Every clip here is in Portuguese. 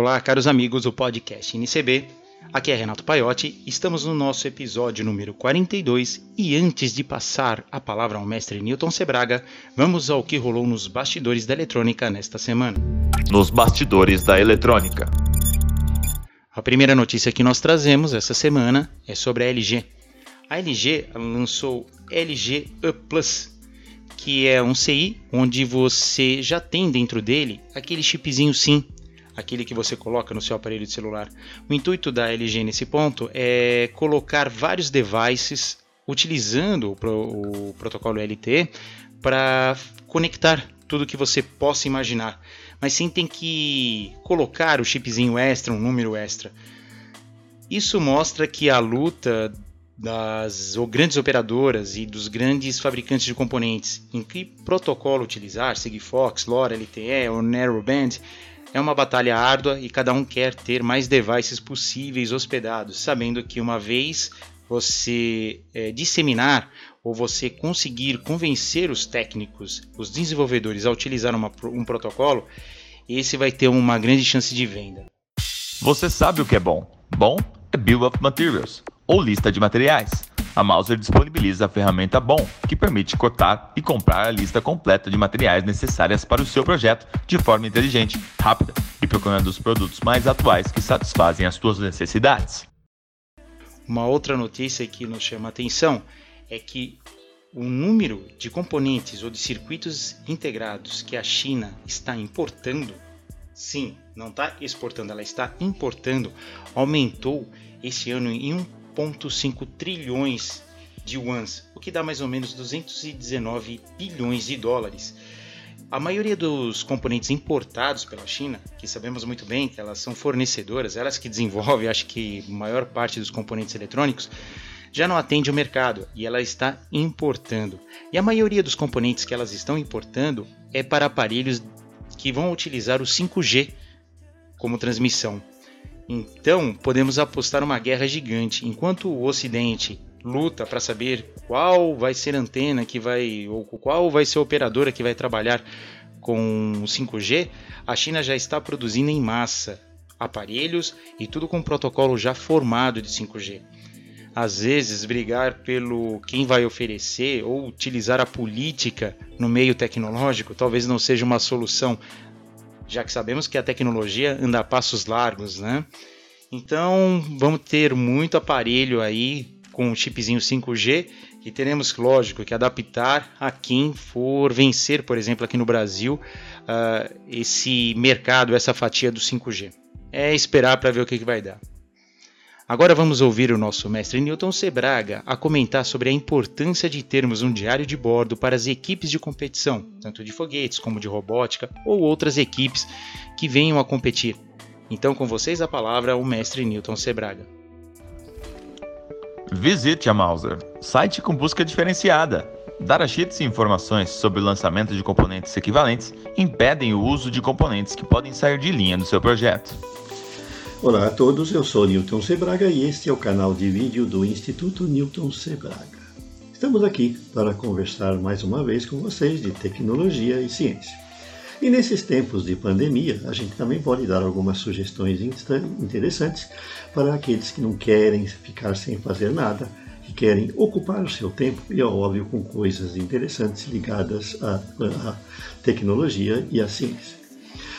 Olá, caros amigos do podcast NCB. Aqui é Renato Paiotti, estamos no nosso episódio número 42 e antes de passar a palavra ao mestre Newton Sebraga, vamos ao que rolou nos bastidores da eletrônica nesta semana. Nos bastidores da eletrônica. A primeira notícia que nós trazemos essa semana é sobre a LG. A LG lançou LG E Plus, que é um CI onde você já tem dentro dele aquele chipzinho SIM, aquele que você coloca no seu aparelho de celular. O intuito da LG nesse ponto é colocar vários devices utilizando o, protocolo LTE para conectar tudo que você possa imaginar. Mas sim tem que colocar o chipzinho extra, um número extra. Isso mostra que a luta das grandes operadoras e dos grandes fabricantes de componentes em que protocolo utilizar, Sigfox, LoRa, LTE ou Narrowband, é uma batalha árdua e cada um quer ter mais devices possíveis hospedados, sabendo que uma vez você é, disseminar ou você conseguir convencer os técnicos, os desenvolvedores a utilizar uma, um protocolo, esse vai ter uma grande chance de venda. Você sabe o que é bom? Bom é Bill of Materials ou lista de materiais. A Mouser disponibiliza a ferramenta BOM, que permite cotar e comprar a lista completa de materiais necessárias para o seu projeto de forma inteligente, rápida e procurando os produtos mais atuais que satisfazem as suas necessidades. Uma outra notícia que nos chama a atenção é que o número de componentes ou de circuitos integrados que a China está importando, sim, não está exportando, ela está importando, aumentou esse ano em um 1,5 trilhões de yuans, o que dá mais ou menos 219 bilhões de dólares. A maioria dos componentes importados pela China, que sabemos muito bem que elas são fornecedoras, elas que desenvolvem, acho que a maior parte dos componentes eletrônicos, já não atende o mercado e ela está importando. E a maioria dos componentes que elas estão importando é para aparelhos que vão utilizar o 5G como transmissão. Então, podemos apostar uma guerra gigante. Enquanto o Ocidente luta para saber qual vai ser a antena que vai ou qual vai ser a operadora que vai trabalhar com o 5G, a China já está produzindo em massa aparelhos e tudo com protocolo já formado de 5G. Às vezes, brigar pelo quem vai oferecer ou utilizar a política no meio tecnológico talvez não seja uma solução já que sabemos que a tecnologia anda a passos largos, né? Então vamos ter muito aparelho aí com um chipzinho 5G e teremos, lógico, que adaptar a quem for vencer, por exemplo, aqui no Brasil, uh, esse mercado, essa fatia do 5G. É esperar para ver o que, que vai dar. Agora vamos ouvir o nosso mestre Newton Sebraga a comentar sobre a importância de termos um diário de bordo para as equipes de competição, tanto de foguetes como de robótica ou outras equipes que venham a competir. Então, com vocês a palavra o mestre Newton Sebraga. Visite a Mauser, site com busca diferenciada. Datasheets e informações sobre o lançamento de componentes equivalentes impedem o uso de componentes que podem sair de linha do seu projeto. Olá a todos, eu sou Newton Sebraga e este é o canal de vídeo do Instituto Newton Sebraga. Estamos aqui para conversar mais uma vez com vocês de tecnologia e ciência. E nesses tempos de pandemia, a gente também pode dar algumas sugestões interessantes para aqueles que não querem ficar sem fazer nada, que querem ocupar o seu tempo e, é óbvio, com coisas interessantes ligadas à, à tecnologia e à ciência.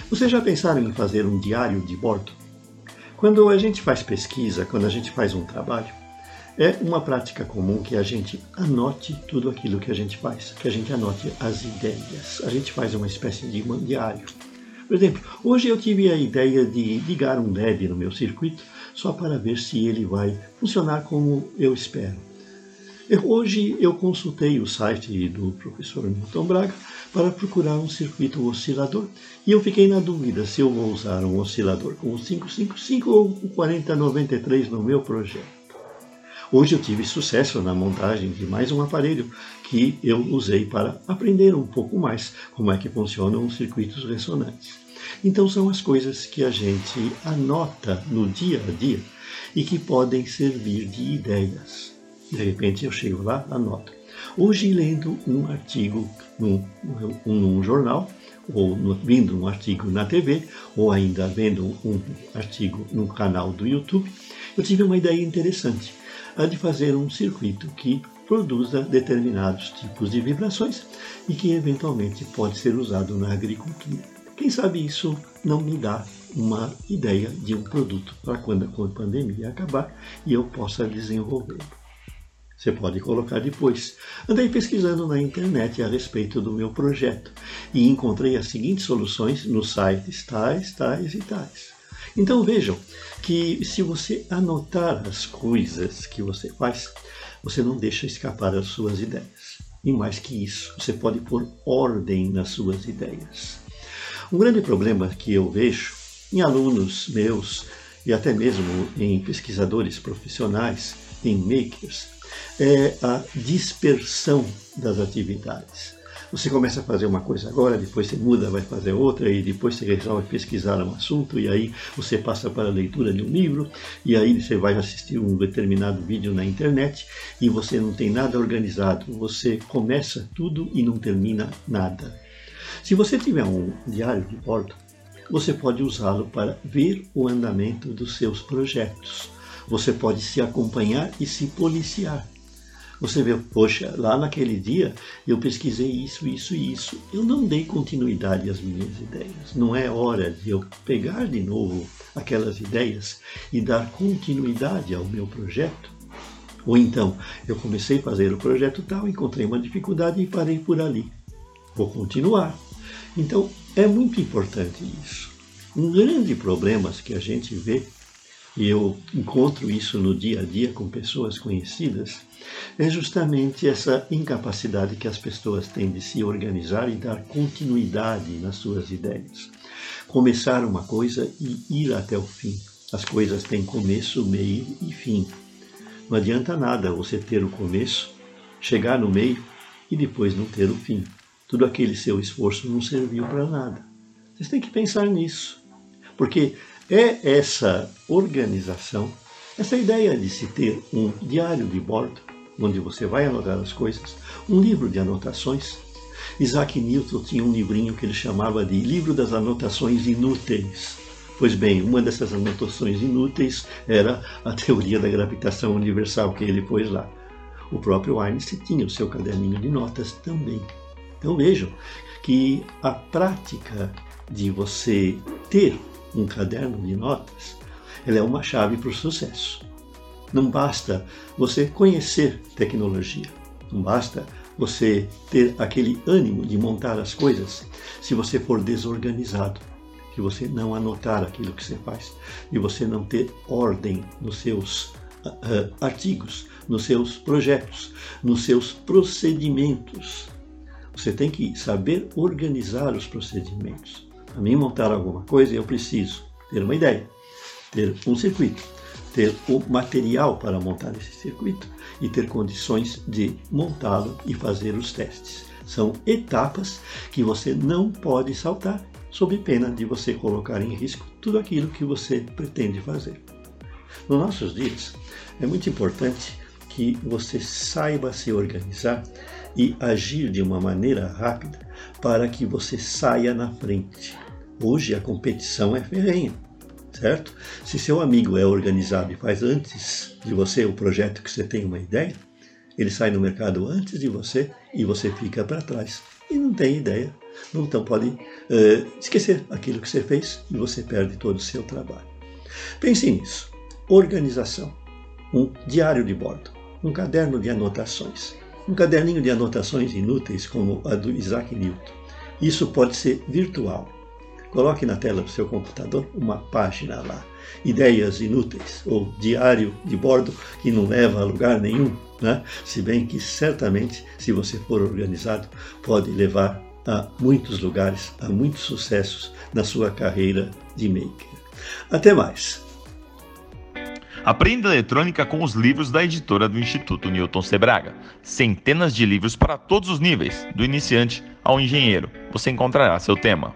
Vocês já pensaram em fazer um diário de bordo? Quando a gente faz pesquisa, quando a gente faz um trabalho, é uma prática comum que a gente anote tudo aquilo que a gente faz, que a gente anote as ideias. A gente faz uma espécie de diário. Por exemplo, hoje eu tive a ideia de ligar um LED no meu circuito só para ver se ele vai funcionar como eu espero. Hoje eu consultei o site do professor Milton Braga para procurar um circuito oscilador e eu fiquei na dúvida se eu vou usar um oscilador com o 555 ou o 4093 no meu projeto. Hoje eu tive sucesso na montagem de mais um aparelho que eu usei para aprender um pouco mais como é que funcionam os circuitos ressonantes. Então são as coisas que a gente anota no dia a dia e que podem servir de ideias. De repente eu chego lá, anoto. Hoje lendo um artigo num, num jornal, ou no, vendo um artigo na TV, ou ainda vendo um artigo no canal do YouTube, eu tive uma ideia interessante, a de fazer um circuito que produza determinados tipos de vibrações e que eventualmente pode ser usado na agricultura. Quem sabe isso não me dá uma ideia de um produto para quando a pandemia acabar e eu possa desenvolvê-lo. Você pode colocar depois. Andei pesquisando na internet a respeito do meu projeto e encontrei as seguintes soluções nos sites tais, tais e tais. Então vejam que se você anotar as coisas que você faz, você não deixa escapar as suas ideias. E mais que isso, você pode pôr ordem nas suas ideias. Um grande problema que eu vejo em alunos meus e até mesmo em pesquisadores profissionais, em makers, é a dispersão das atividades. Você começa a fazer uma coisa agora, depois você muda, vai fazer outra, e depois você resolve pesquisar um assunto, e aí você passa para a leitura de um livro, e aí você vai assistir um determinado vídeo na internet, e você não tem nada organizado. Você começa tudo e não termina nada. Se você tiver um diário de bordo, você pode usá-lo para ver o andamento dos seus projetos. Você pode se acompanhar e se policiar. Você vê, poxa, lá naquele dia eu pesquisei isso, isso e isso. Eu não dei continuidade às minhas ideias. Não é hora de eu pegar de novo aquelas ideias e dar continuidade ao meu projeto? Ou então, eu comecei a fazer o projeto tal, encontrei uma dificuldade e parei por ali. Vou continuar. Então, é muito importante isso. Um grande problema que a gente vê, e eu encontro isso no dia a dia com pessoas conhecidas, é justamente essa incapacidade que as pessoas têm de se organizar e dar continuidade nas suas ideias. Começar uma coisa e ir até o fim. As coisas têm começo, meio e fim. Não adianta nada você ter o começo, chegar no meio e depois não ter o fim. Tudo aquele seu esforço não serviu para nada. Vocês têm que pensar nisso, porque é essa organização, essa ideia de se ter um diário de bordo, onde você vai anotar as coisas, um livro de anotações. Isaac Newton tinha um livrinho que ele chamava de Livro das Anotações Inúteis. Pois bem, uma dessas anotações inúteis era a teoria da gravitação universal que ele pôs lá. O próprio Einstein tinha o seu caderninho de notas também. Então vejam que a prática de você ter um caderno de notas, ela é uma chave para o sucesso. Não basta você conhecer tecnologia, não basta você ter aquele ânimo de montar as coisas se você for desorganizado, se você não anotar aquilo que você faz, e você não ter ordem nos seus uh, artigos, nos seus projetos, nos seus procedimentos. Você tem que saber organizar os procedimentos. Para mim montar alguma coisa, eu preciso ter uma ideia, ter um circuito, ter o material para montar esse circuito e ter condições de montá-lo e fazer os testes. São etapas que você não pode saltar, sob pena de você colocar em risco tudo aquilo que você pretende fazer. Nos nossos dias, é muito importante que você saiba se organizar e agir de uma maneira rápida para que você saia na frente. Hoje a competição é ferrenha certo? Se seu amigo é organizado e faz antes de você o projeto que você tem uma ideia, ele sai no mercado antes de você e você fica para trás e não tem ideia. Então pode uh, esquecer aquilo que você fez e você perde todo o seu trabalho. Pense nisso. Organização. Um diário de bordo. Um caderno de anotações. Um caderninho de anotações inúteis como a do Isaac Newton. Isso pode ser virtual Coloque na tela do seu computador uma página lá, ideias inúteis ou diário de bordo que não leva a lugar nenhum, né? Se bem que certamente, se você for organizado, pode levar a muitos lugares, a muitos sucessos na sua carreira de maker. Até mais. Aprenda eletrônica com os livros da editora do Instituto Newton Sebraga. Centenas de livros para todos os níveis, do iniciante ao engenheiro. Você encontrará seu tema.